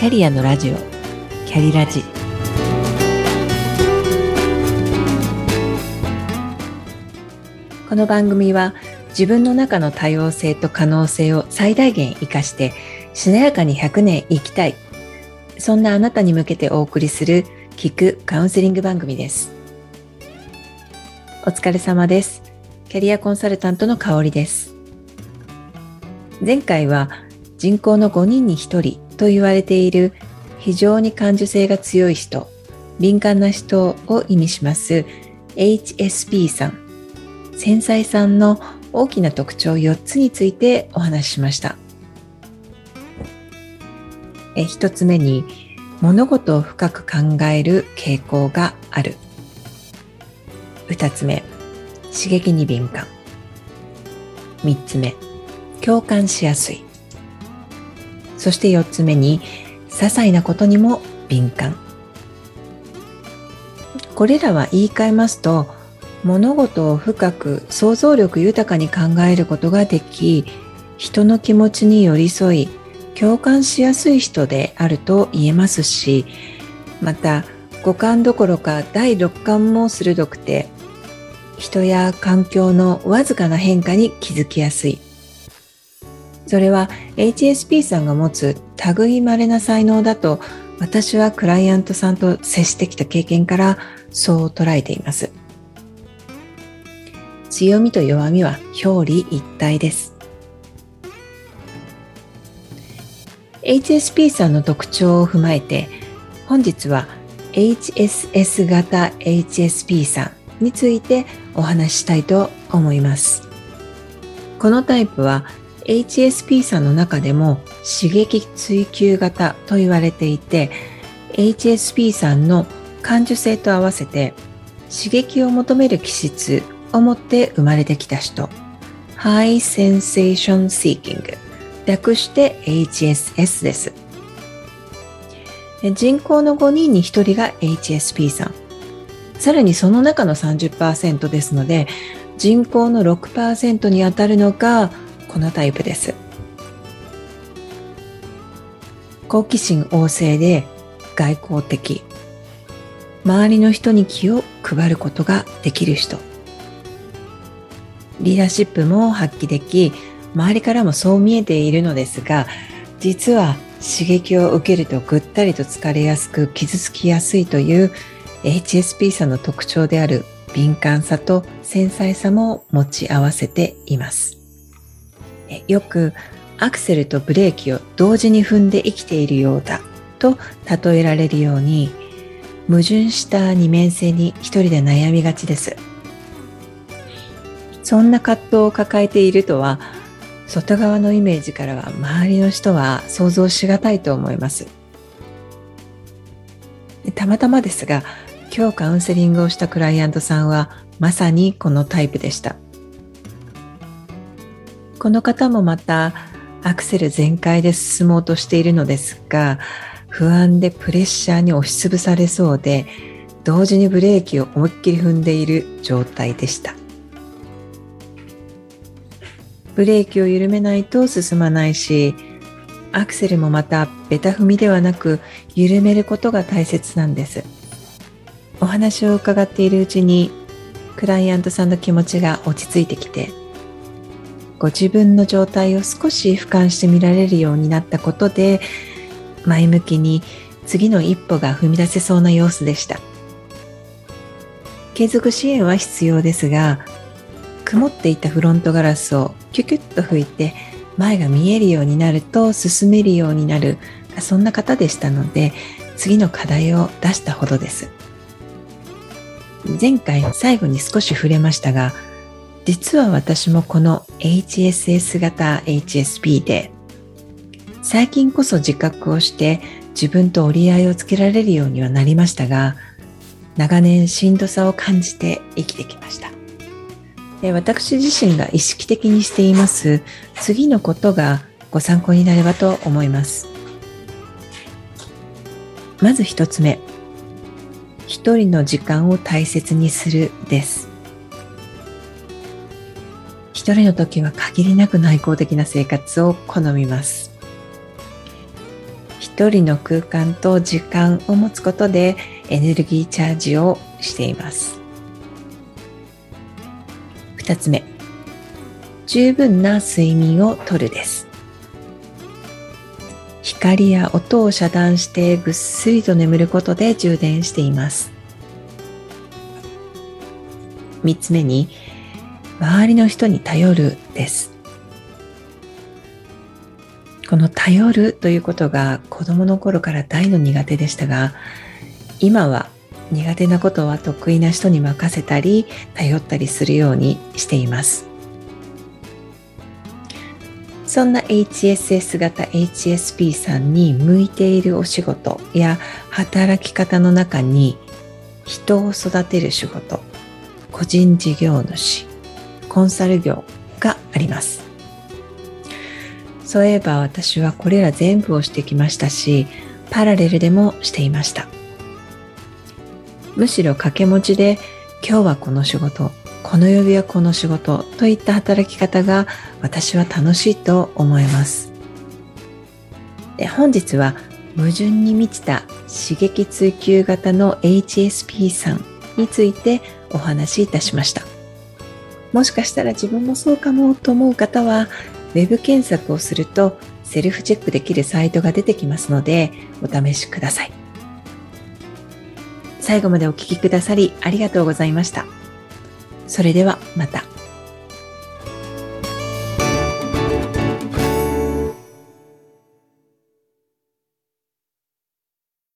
キャリアのラジオ。キャリラジ。この番組は自分の中の多様性と可能性を最大限活かしてしなやかに100年生きたい。そんなあなたに向けてお送りする聞くカウンセリング番組です。お疲れ様です。キャリアコンサルタントの香りです。前回は人口の5人に1人と言われている非常に感受性が強い人敏感な人を意味します HSP さん繊細さんの大きな特徴4つについてお話ししました。え1つ目に物事を深く考える傾向がある。2つ目刺激に敏感。3つ目共感しやすい。そして4つ目に些細なことにも敏感。これらは言い換えますと物事を深く想像力豊かに考えることができ人の気持ちに寄り添い共感しやすい人であると言えますしまた五感どころか第六感も鋭くて人や環境のわずかな変化に気づきやすいそれは HSP さんが持つ類まれな才能だと私はクライアントさんと接してきた経験からそう捉えています。強みと弱みは表裏一体です。HSP さんの特徴を踏まえて本日は HSS 型 HSP さんについてお話ししたいと思います。このタイプは HSP さんの中でも刺激追求型と言われていて HSP さんの感受性と合わせて刺激を求める気質を持って生まれてきた人。High Sensation Seeking 略して HSS です。人口の5人に1人が HSP さん。さらにその中の30%ですので人口の6%にあたるのがこのタイプです。好奇心旺盛で外交的。周りの人に気を配ることができる人。リーダーシップも発揮でき周りからもそう見えているのですが実は刺激を受けるとぐったりと疲れやすく傷つきやすいという HSP さんの特徴である敏感さと繊細さも持ち合わせています。よくアクセルとブレーキを同時に踏んで生きているようだと例えられるように矛盾した二面性に一人で悩みがちです。そんな葛藤を抱えているとは外側のイメージからは周りの人は想像しがたいと思います。たまたまですが今日カウンセリングをしたクライアントさんはまさにこのタイプでした。この方もまたアクセル全開で進もうとしているのですが不安でプレッシャーに押しつぶされそうで同時にブレーキを思いっきり踏んでいる状態でした。ブレーキを緩めないと進まないしアクセルもまたベタ踏みではなく緩めることが大切なんです。お話を伺っているうちにクライアントさんの気持ちが落ち着いてきてご自分の状態を少し俯瞰してみられるようになったことで前向きに次の一歩が踏み出せそうな様子でした。継続支援は必要ですが曇っていたフロントガラスをキュキュッと拭いて前が見えるようになると進めるようになるそんな方でしたので次の課題を出したほどです。前回最後に少し触れましたが実は私もこの HSS 型 HSP で最近こそ自覚をして自分と折り合いをつけられるようにはなりましたが長年しんどさを感じて生きてきました私自身が意識的にしています次のことがご参考になればと思います。まず一つ目、一人の時間を大切にするです。一人の時は限りなく内向的な生活を好みます。一人の空間と時間を持つことでエネルギーチャージをしています。二つ目十分な睡眠をとるです。光や音を遮断してぐっすりと眠ることで充電しています。三つ目に周りの人に頼るです。この頼るということが子供の頃から大の苦手でしたが今は苦手なことは得意な人に任せたり頼ったりするようにしています。そんな HSS 型 HSP さんに向いているお仕事や働き方の中に人を育てる仕事個人事業主コンサル業があります。そういえば私はこれら全部をしてきましたしパラレルでもしていました。むしろ掛け持ちで今日はこの仕事この曜日はこの仕事といった働き方が私は楽しいと思います。で本日は矛盾に満ちた刺激追求型の HSP さんについてお話しいたしました。もしかしたら自分もそうかもと思う方はウェブ検索をするとセルフチェックできるサイトが出てきますのでお試しください最後までお聴きくださりありがとうございました。それではまた。